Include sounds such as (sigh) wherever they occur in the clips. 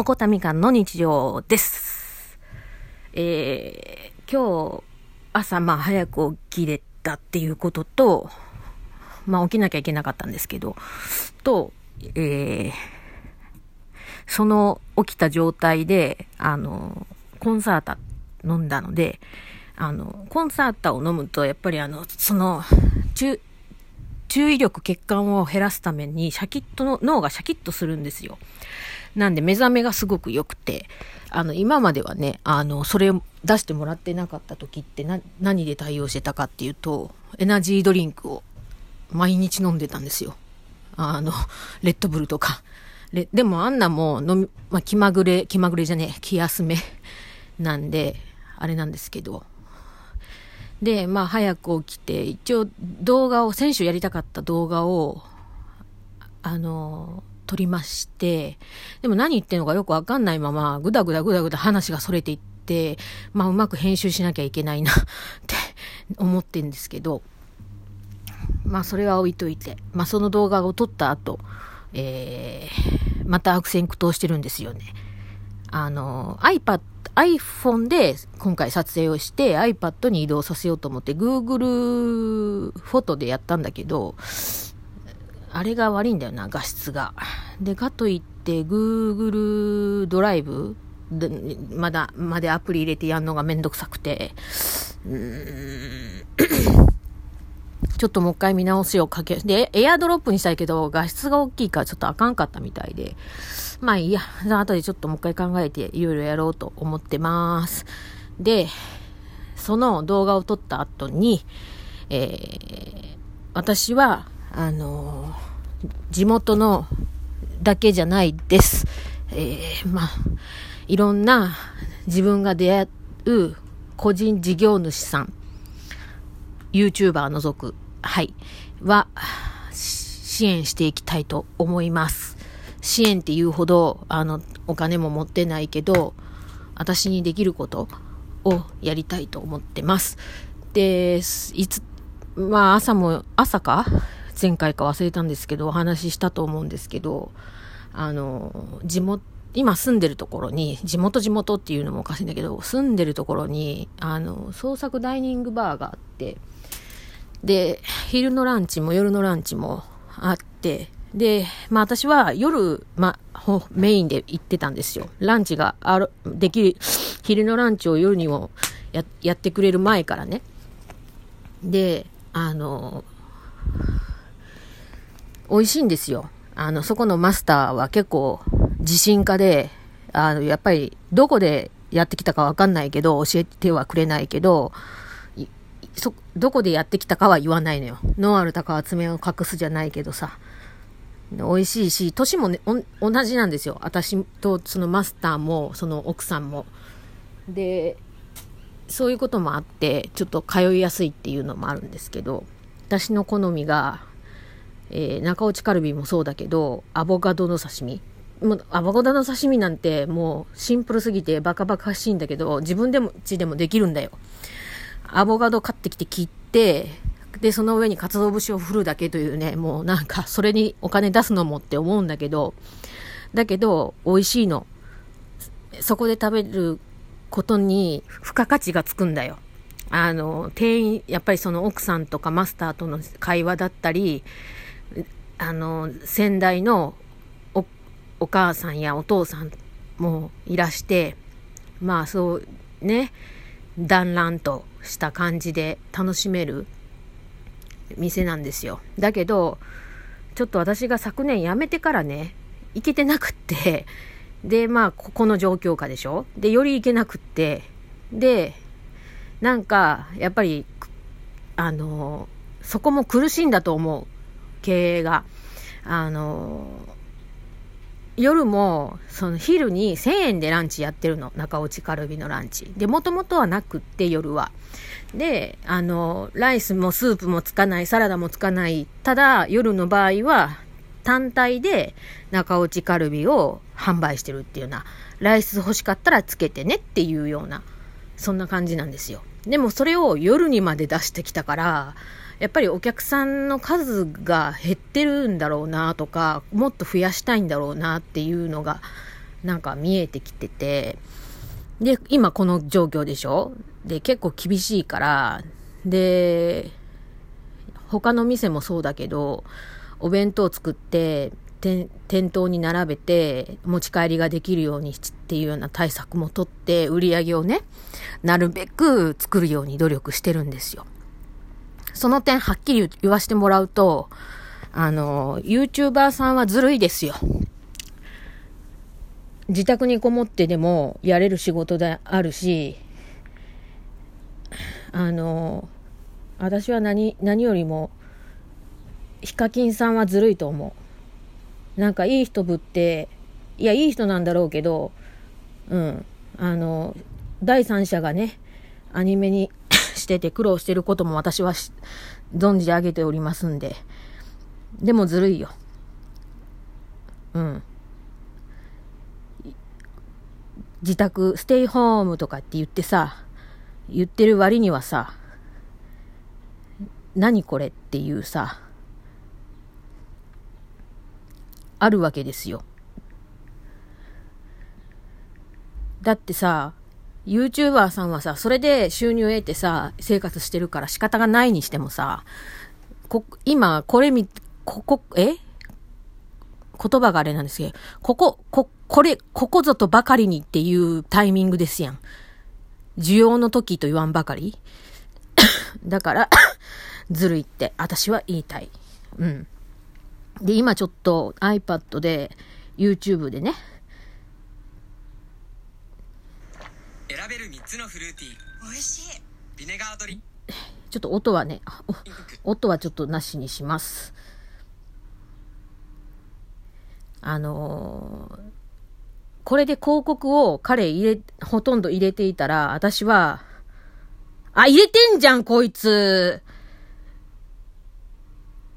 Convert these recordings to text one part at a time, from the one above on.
もこたみかんの日常です。えー、今日、朝、まあ、早く起きれたっていうことと、まあ、起きなきゃいけなかったんですけど、と、えー、その起きた状態で、あの、コンサータ飲んだので、あの、コンサータを飲むと、やっぱりあの、その、中、注意力、血管を減らすために、シャキッとの、脳がシャキッとするんですよ。なんで目覚めがすごく良くて、あの、今まではね、あの、それを出してもらってなかった時ってな、何で対応してたかっていうと、エナジードリンクを毎日飲んでたんですよ。あの、レッドブルとか。ででもあんなも飲み、まあ、気まぐれ、気まぐれじゃねえ、気休めなんで、あれなんですけど。で、まあ早く起きて、一応動画を、選手やりたかった動画を、あの、撮りまして、でも何言ってんのかよくわかんないまま、ぐだぐだぐだぐだ話がそれていって、まあうまく編集しなきゃいけないなって思ってんですけど、まあそれは置いといて、まあその動画を撮った後、えー、また悪戦苦闘してるんですよね。あの、iPad、iPhone で今回撮影をして iPad に移動させようと思って Google フォトでやったんだけど、あれが悪いんだよな、画質が。で、かといって Google ドライブでまだ、までアプリ入れてやるのがめんどくさくて、うーんちょっともう一回見直しをかけ、で、エアドロップにしたいけど、画質が大きいからちょっとあかんかったみたいで、まあいいや、じゃあ後でちょっともう一回考えていろいろやろうと思ってます。で、その動画を撮った後に、えー、私は、あの地元のだけじゃないです。えー、まあ、いろんな自分が出会う個人事業主さん、YouTuber 除く、はい、は、支援していきたいと思います。支援っていうほど、あの、お金も持ってないけど、私にできることをやりたいと思ってます。で、いつ、まあ朝も、朝か？前回か忘れたんですけど、お話ししたと思うんですけど、あの、地元、今住んでるところに、地元地元っていうのもおかしいんだけど、住んでるところに、あの、創作ダイニングバーがあって、で、昼のランチも夜のランチもあって、で、まあ私は夜、まあ、メインで行ってたんですよ。ランチがある、できる、昼のランチを夜にもややってくれる前からね。で、あの、美味しいんですよ。あの、そこのマスターは結構自信家で、あの、やっぱりどこでやってきたかわかんないけど、教えてはくれないけど、そ、どこでやってきたかは言わないのよ。ノンアルタカは爪を隠すじゃないけどさ。美味しいし、年もね、同じなんですよ。私とそのマスターも、その奥さんも。で、そういうこともあって、ちょっと通いやすいっていうのもあるんですけど、私の好みが、えー、中落ちカルビもそうだけど、アボカドの刺身。もうアボカドの刺身なんてもうシンプルすぎてバカバカしいんだけど、自分でも、ちでもできるんだよ。アボカド買ってきて切って、で、その上に鰹節を振るだけというね、もうなんか、それにお金出すのもって思うんだけど、だけど、美味しいの。そこで食べることに付加価値がつくんだよ。あの、店員、やっぱりその奥さんとかマスターとの会話だったり、あの、先代のおお母さんやお父さんもいらして、まあそうね、団らんとした感じで楽しめる店なんですよ。だけど、ちょっと私が昨年辞めてからね、行けてなくって、で、まあ、ここの状況下でしょ？で、より行けなくって、で、なんか、やっぱり、あの、そこも苦しいんだと思う。経営が。あの、夜も、その昼に1000円でランチやってるの。中落ちカルビのランチ。で、もともとはなくって、夜は。で、あの、ライスもスープもつかない、サラダもつかない。ただ、夜の場合は、単体で中落ちカルビを販売してるっていうような、ライス欲しかったらつけてねっていうような、そんな感じなんですよ。でもそれを夜にまで出してきたから、やっぱりお客さんの数が減ってるんだろうなとか、もっと増やしたいんだろうなっていうのがなんか見えてきてて、で、今この状況でしょ？で、結構厳しいから、で、他の店もそうだけど、お弁当作って、店頭に並べて持ち帰りができるようにっていうような対策もとって売り上げをね、なるべく作るように努力してるんですよ。その点はっきり言わせてもらうと、あの、YouTuber さんはずるいですよ。自宅にこもってでもやれる仕事であるし、あの、私は何、何よりも、ヒカキンさんはずるいと思う。なんかいい人ぶって、いや、いい人なんだろうけど、うん、あの、第三者がね、アニメに (coughs) してて苦労してることも私は存じ上げておりますんで。でもずるいよ。うん。自宅、ステイホームとかって言ってさ、言ってる割にはさ、何これっていうさ、あるわけですよ。だってさ、YouTuber さんはさ、それで収入を得てさ、生活してるから仕方がないにしてもさ、こ、今、これ見、ここ、え？言葉があれなんですけど、ここ、こ、これ、ここぞとばかりにっていうタイミングですやん。需要の時と言わんばかりだからずるいって私は言いたい。うん。で、今ちょっと iPad で YouTube でね。選べる3つのフルーティー。美味しい。ビネガードリちょっと音はね、音はちょっとなしにします。あのー、これで広告を彼入れ、ほとんど入れていたら、私は、あ、入れてんじゃん、こいつ。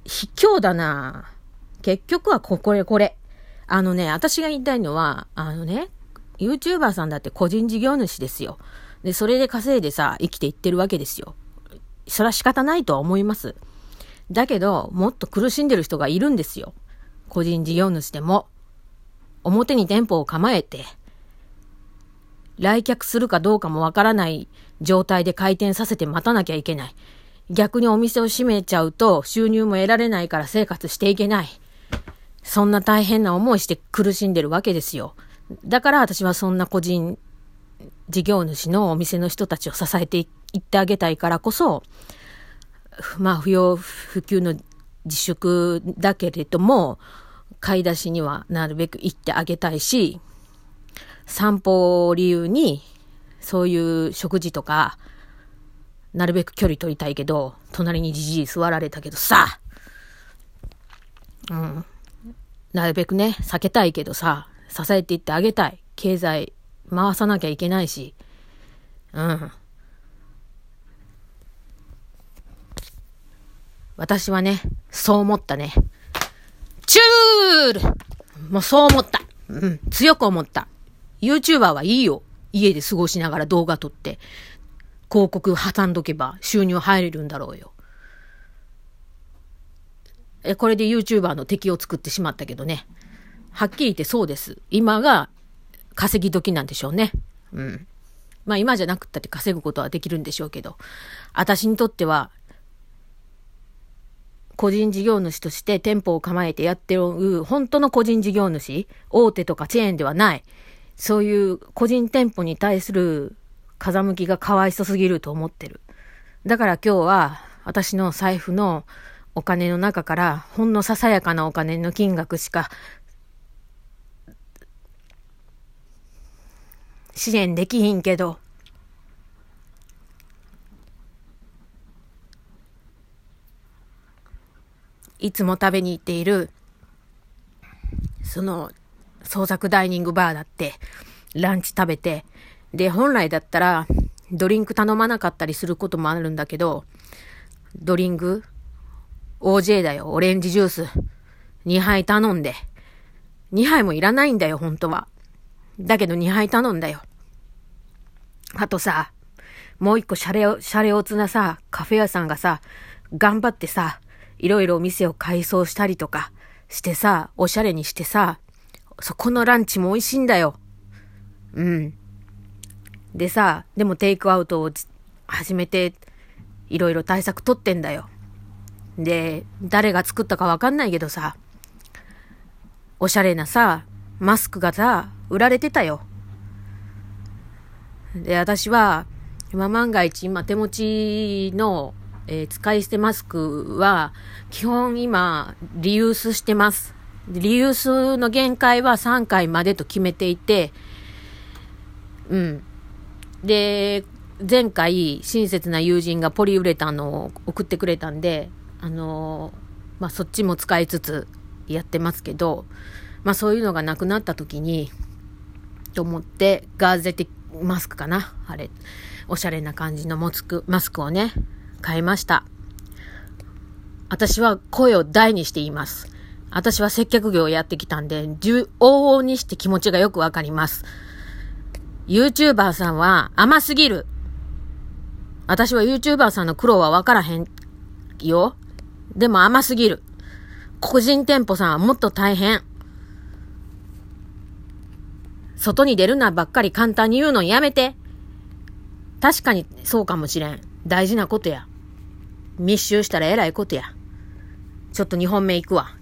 卑怯だな。結局はこ、これ、これ。あのね、私が言いたいのは、あのね、YouTuber さんだって個人事業主ですよ。で、それで稼いでさ、生きていってるわけですよ。それは仕方ないとは思います。だけど、もっと苦しんでる人がいるんですよ。個人事業主でも、表に店舗を構えて、来客するかどうかもわからない状態で回転させて待たなきゃいけない。逆にお店を閉めちゃうと収入も得られないから生活していけない。そんな大変な思いして苦しんでるわけですよ。だから私はそんな個人事業主のお店の人たちを支えていってあげたいからこそ、まあ不要不急の自粛だけれども、買い出しにはなるべく行ってあげたいし、散歩を理由に、そういう食事とか、なるべく距離取りたいけど、隣にじじい座られたけどさ、うん。なるべくね、避けたいけどさ、支えていってあげたい。経済回さなきゃいけないし、うん。私はね、そう思ったね。チュールもうそう思った。うん、強く思った。YouTuber はいいよ。家で過ごしながら動画撮って、広告挟んどけば収入入れるんだろうよ。え、これで YouTuber の敵を作ってしまったけどね。はっきり言ってそうです。今が稼ぎ時なんでしょうね。うん。まあ今じゃなくったって稼ぐことはできるんでしょうけど、私にとっては個人事業主として店舗を構えてやってる本当の個人事業主、大手とかチェーンではない、そういう個人店舗に対する風向きがかわいそすぎると思ってる。だから今日は私の財布のお金の中からほんのささやかなお金の金額しか支援できひんけど、いつも食べに行っている、その、創作ダイニングバーだって、ランチ食べて、で、本来だったら、ドリンク頼まなかったりすることもあるんだけど、ドリンク ?OJ だよ、オレンジジュース。2杯頼んで。2杯もいらないんだよ、本当は。だけど2杯頼んだよ。あとさ、もう一個シャレオ、シャレオツなさ、カフェ屋さんがさ、頑張ってさ、いろいろお店を改装したりとかしてさ、おしゃれにしてさ、そこのランチも美味しいんだよ。うん。でさ、でもテイクアウトを始めて、いろいろ対策取ってんだよ。で、誰が作ったかわかんないけどさ、おしゃれなさ、マスクがさ、売られてたよ。で、私は、今万が一、今手持ちの、えー、使い捨てマスクは、基本今、リユースしてます。リユースの限界は3回までと決めていて、うん。で、前回、親切な友人がポリウレタンのを送ってくれたんで、あの、まあ、そっちも使いつつやってますけど、まあ、そういうのがなくなった時に、と思って、ガーゼ的マスクかなあれ、おしゃれな感じのマスク、マスクをね、買いました。私は声を大にして言います。私は接客業をやってきたんで、往々にして気持ちがよくわかります。YouTuber さんは甘すぎる。私は YouTuber さんの苦労はわからへんよ。でも甘すぎる。個人店舗さんはもっと大変。外に出るなばっかり簡単に言うのやめて。確かにそうかもしれん。大事なことや。密集したらえらいことや。ちょっと2本目行くわ。